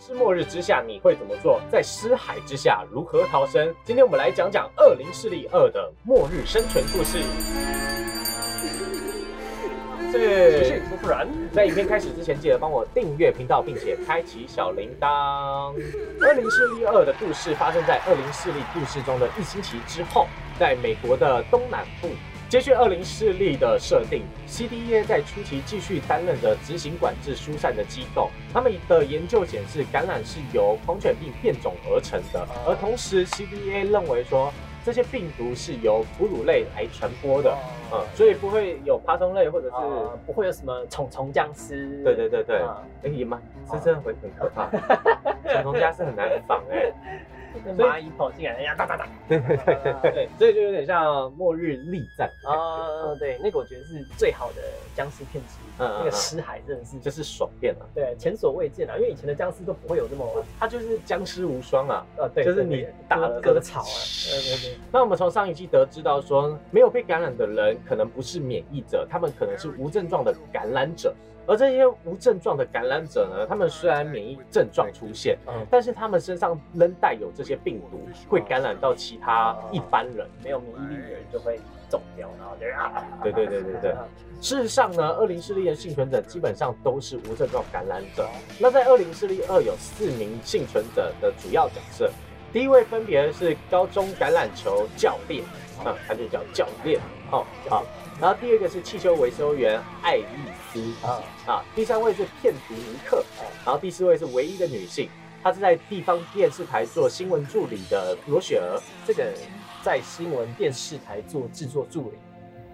尸末日之下，你会怎么做？在尸海之下如何逃生？今天我们来讲讲《恶灵势力二》的末日生存故事。是，不然，在影片开始之前，记得帮我订阅频道，并且开启小铃铛。《恶灵势力二》的故事发生在《恶灵势力》故事中的一星期之后，在美国的东南部。接续二零势力的设定，CDA 在初期继续担任着执行管制疏散的机构。他们的研究显示，感染是由狂犬病变种而成的，而同时 CDA 认为说，这些病毒是由哺乳类来传播的，嗯，所以不会有爬虫类或者是不会有什么虫虫僵尸。对对对对，哎也蛮是真的会很可怕，虫虫僵尸很难防哎。蚂蚁跑进来，呀哒哒哒，对对对对对，所以就有点像末日力战啊。对，那个我觉得是最好的僵尸片之一。嗯，那个尸海真的是就是爽片了。对，前所未见啊，因为以前的僵尸都不会有这么，它就是僵尸无双啊。呃，对，就是你打了割草啊。对对对。那我们从上一季得知到说，没有被感染的人可能不是免疫者，他们可能是无症状的感染者。而这些无症状的感染者呢，他们虽然免疫症状出现，嗯，但是他们身上仍带有这些病毒，会感染到其他一般人。没有免疫力的人就会中标，然后就啊，对对对对对。事实上呢，二零四例的幸存者基本上都是无症状感染者。那在二零四例二有四名幸存者的主要角色，第一位分别是高中橄榄球教练，啊，他就叫教练，哦，好。然后第二个是汽修维修员艾丽丝啊啊，第三位是骗徒尼克，然后第四位是唯一的女性，她是在地方电视台做新闻助理的罗雪儿。这个在新闻电视台做制作助理，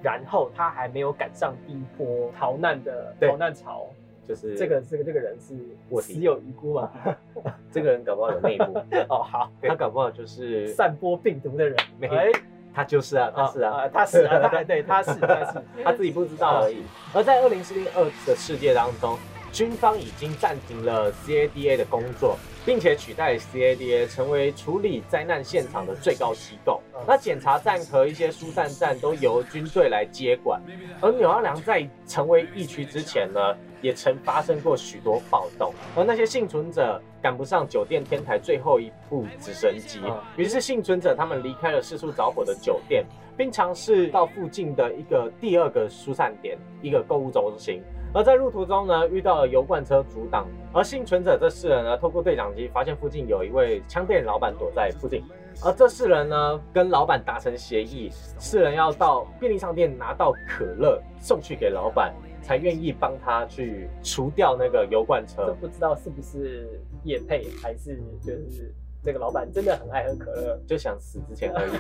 然后她还没有赶上第一波逃难的 逃难潮，就是这个这个这个人是我死有余辜嘛？这个人搞不好有内幕哦，好，他搞不好就是散播病毒的人。哎。他就是啊，他是啊，他是啊，对对，他是他是，他自己不知道而已。而在二零四零二的世界当中，军方已经暂停了 CADA 的工作，并且取代 CADA 成为处理灾难现场的最高机构。那检查站和一些疏散站都由军队来接管。而纽奥良在成为疫区之前呢？也曾发生过许多暴动，而那些幸存者赶不上酒店天台最后一部直升机，于是幸存者他们离开了四处着火的酒店，并尝试到附近的一个第二个疏散点，一个购物中心。而在路途中呢，遇到了油罐车阻挡，而幸存者这四人呢，透过对讲机发现附近有一位枪店老板躲在附近，而这四人呢，跟老板达成协议，四人要到便利商店拿到可乐送去给老板。才愿意帮他去除掉那个油罐车，这不知道是不是叶配，还是就是这个老板真的很爱喝可乐，就想死之前而已。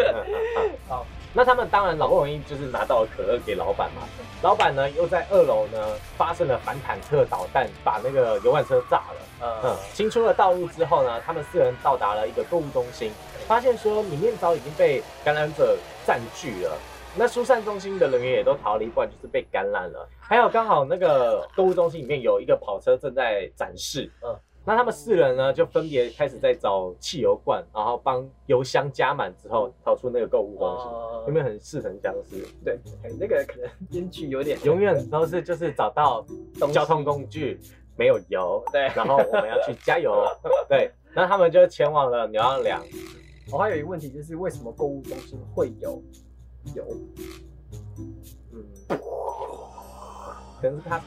好，那他们当然好不容易就是拿到了可乐给老板嘛，老板呢又在二楼呢发生了反坦克导弹，把那个油罐车炸了。嗯，清出了道路之后呢，他们四人到达了一个购物中心，发现说里面早已经被感染者占据了。那疏散中心的人员也都逃离，不然就是被感染了。还有刚好那个购物中心里面有一个跑车正在展示，嗯，那他们四人呢就分别开始在找汽油罐，然后帮油箱加满之后逃出那个购物中心。有没有很似曾相识？对，那个可能编剧有点永远都是就是找到交通工具没有油，对，然后我们要去加油，对，那他们就前往了牛二良。我还有一个问题就是为什么购物中心会有？油，嗯，可能是他。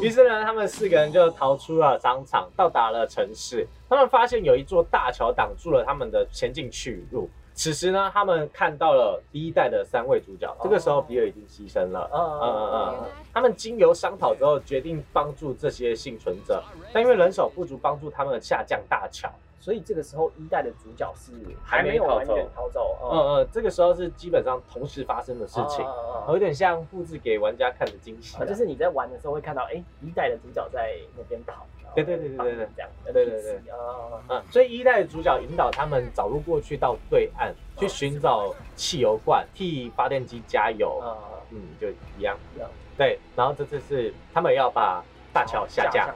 于是呢，他们四个人就逃出了商场，到达了城市。他们发现有一座大桥挡住了他们的前进去路。此时呢，他们看到了第一代的三位主角。这个时候，比尔已经牺牲了。嗯嗯嗯。他们经由商讨之后，决定帮助这些幸存者，但因为人手不足，帮助他们下降大桥。所以这个时候一代的主角是还没有完全逃走，嗯嗯，这个时候是基本上同时发生的事情，有点像布置给玩家看的惊喜，就是你在玩的时候会看到，哎，一代的主角在那边跑，对对对对对对，这样，对对对，嗯，所以一代的主角引导他们找路过去到对岸去寻找汽油罐，替发电机加油，嗯，就一样，对，然后这次是他们要把大桥下降。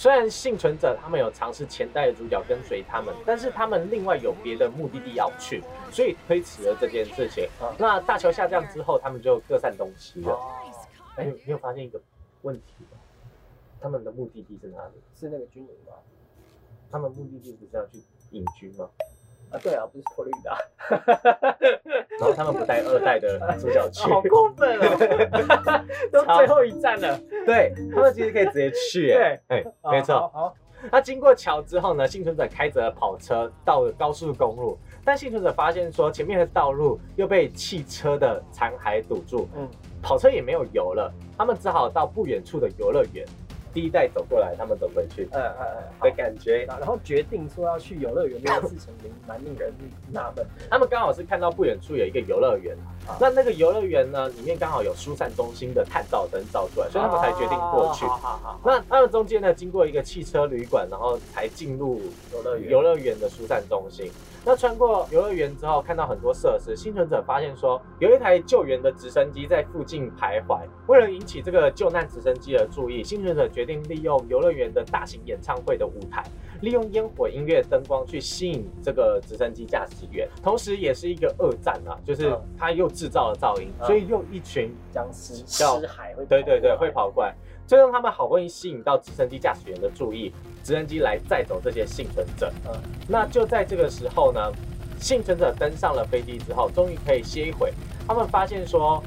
虽然幸存者他们有尝试前代的主角跟随他们，但是他们另外有别的目的地要去，所以推迟了这件事情。那大桥下降之后，他们就各散东西了。哎，你有发现一个问题吗？他们的目的地是哪里？是那个军营吗？他们目的地不是要去隐居吗？啊，对啊，不是佛罗里达。然后他们不带二代的主角去，好过分哦！都最后一站了，对他们其实可以直接去，哎，哎，没错。好，那经过桥之后呢，幸存者开着跑车到了高速公路，但幸存者发现说前面的道路又被汽车的残骸堵住，嗯，跑车也没有油了，他们只好到不远处的游乐园。第一代走过来，他们走回去，嗯嗯嗯，的感觉，然后决定说要去游乐园这件事情，蛮令人纳闷。他们刚好是看到不远处有一个游乐园，那那个游乐园呢，里面刚好有疏散中心的探照灯照出来，所以他们才决定过去。那他们中间呢，经过一个汽车旅馆，然后才进入游乐园游乐园的疏散中心。那穿过游乐园之后，看到很多设施，幸存者发现说，有一台救援的直升机在附近徘徊。为了引起这个救难直升机的注意，幸存者决定利用游乐园的大型演唱会的舞台，利用烟火、音乐、灯光去吸引这个直升机驾驶员，同时也是一个恶战啊，就是他又制造了噪音，所以又一群僵尸尸海会对对对会跑过来。最终，他们好不容易吸引到直升机驾驶员的注意，直升机来载走这些幸存者。嗯，那就在这个时候呢，幸存者登上了飞机之后，终于可以歇一会。他们发现说，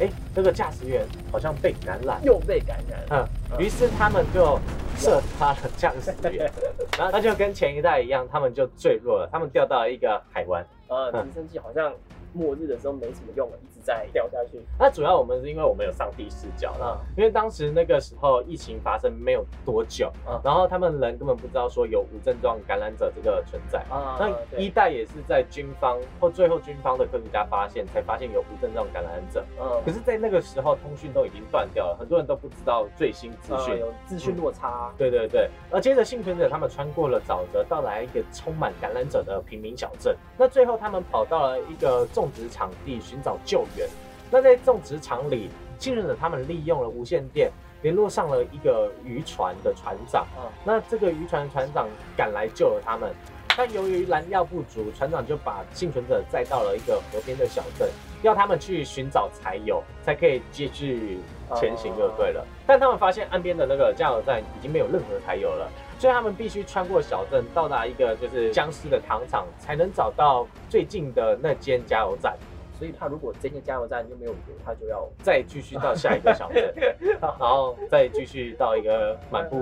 哎，那个驾驶员好像被感染，又被感染。嗯，于是他们就射杀了驾驶员。然后他就跟前一代一样，他们就坠落了，他们掉到了一个海湾。呃，直升机好像。末日的时候没什么用了，一直在掉下去。那主要我们是因为我们有上帝视角啦，因为当时那个时候疫情发生没有多久，然后他们人根本不知道说有无症状感染者这个存在。那一代也是在军方或最后军方的科学家发现才发现有无症状感染者。嗯，可是，在那个时候通讯都已经断掉了，很多人都不知道最新资讯，有资讯落差。对对对。而接着幸存者他们穿过了沼泽，到来一个充满感染者的平民小镇。那最后他们跑到了一个。种植场地寻找救援。那在种植场里，幸存者他们利用了无线电联络上了一个渔船的船长。那这个渔船船长赶来救了他们，但由于燃料不足，船长就把幸存者载到了一个河边的小镇，要他们去寻找柴油，才可以继续前行就对了。但他们发现岸边的那个加油站已经没有任何柴油了。所以他们必须穿过小镇，到达一个就是僵尸的糖厂，才能找到最近的那间加油站。所以他如果这些加油站就没有油，他就要再继续到下一个小镇，然后再继续到一个满布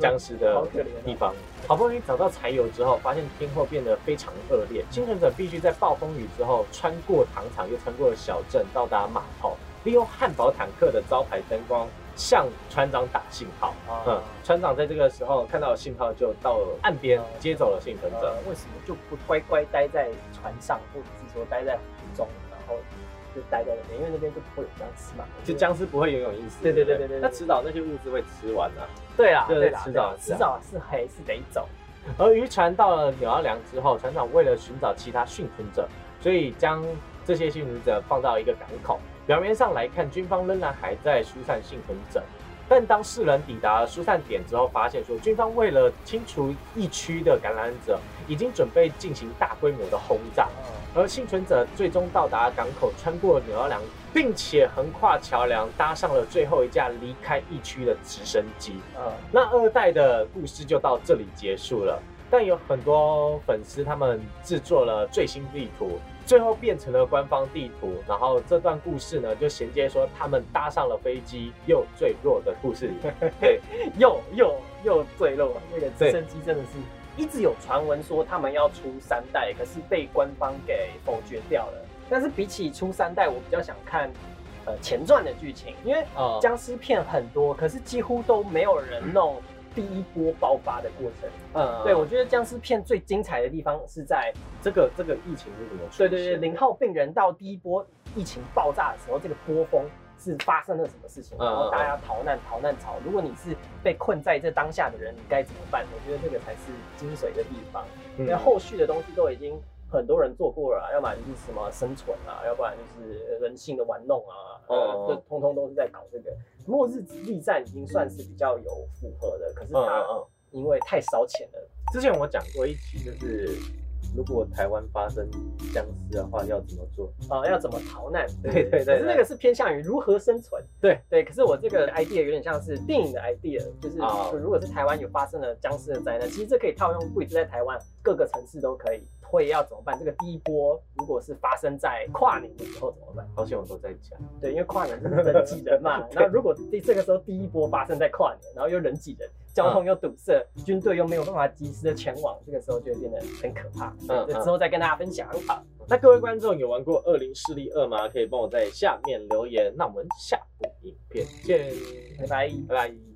僵尸的地方。好不容易找到柴油之后，发现天候变得非常恶劣，幸存者必须在暴风雨之后穿过糖厂，又穿过了小镇，到达码头，利用汉堡坦克的招牌灯光。向船长打信号，嗯，船长在这个时候看到信号，就到了岸边接走了幸存者。为什么就不乖乖待在船上，或者是说待在湖中，然后就待在那边？因为那边就不会有僵尸嘛。就僵尸不会游泳意思。对对对对对。那迟早那些物资会吃完啊。对啊，对迟早迟早是还是得走。而渔船到了纽奥良之后，船长为了寻找其他幸存者，所以将这些幸存者放到一个港口。表面上来看，军方仍然还在疏散幸存者，但当四人抵达疏散点之后，发现说军方为了清除疫区的感染者，已经准备进行大规模的轰炸。而幸存者最终到达港口，穿过纽奥良，并且横跨桥梁，搭上了最后一架离开疫区的直升机。嗯，那二代的故事就到这里结束了。但有很多粉丝他们制作了最新地图。最后变成了官方地图，然后这段故事呢，就衔接说他们搭上了飞机又坠落的故事里，对，又又又坠落，那个直升机真的是一直有传闻说他们要出三代，可是被官方给否决掉了。但是比起出三代，我比较想看呃前传的剧情，因为僵尸片很多，可是几乎都没有人弄。第一波爆发的过程，嗯，对我觉得僵尸片最精彩的地方是在这个这个疫情是怎么？对对对，零号病人到第一波疫情爆炸的时候，这个波峰是发生了什么事情？然后大家逃难逃难潮，如果你是被困在这当下的人，你该怎么办？我觉得这个才是精髓的地方。因为后续的东西都已经很多人做过了，要么就是什么生存啊，要不然就是人性的玩弄啊，呃，这通通都是在搞这个。末日之力战已经算是比较有符合的，可是它因为太烧钱了。之前我讲过一期，就是如果台湾发生僵尸的话，要怎么做？哦，要怎么逃难？对对对。可是那个是偏向于如何生存。对对。可是我这个 idea 有点像是电影的 idea，就是如果是台湾有发生了僵尸的灾难，其实这可以套用，不只是在台湾，各个城市都可以。会要怎么办？这个第一波如果是发生在跨年的时候怎么办？好像我都在讲。对，因为跨年是人挤人嘛。那如果第这个时候第一波发生在跨年，然后又人挤人，交通又堵塞，军队又没有办法及时的前往，这个时候就会变得很可怕。嗯，之后再跟大家分享。好，那各位观众有玩过《恶灵势力二》吗？可以帮我在下面留言。那我们下部影片见，拜拜，拜拜。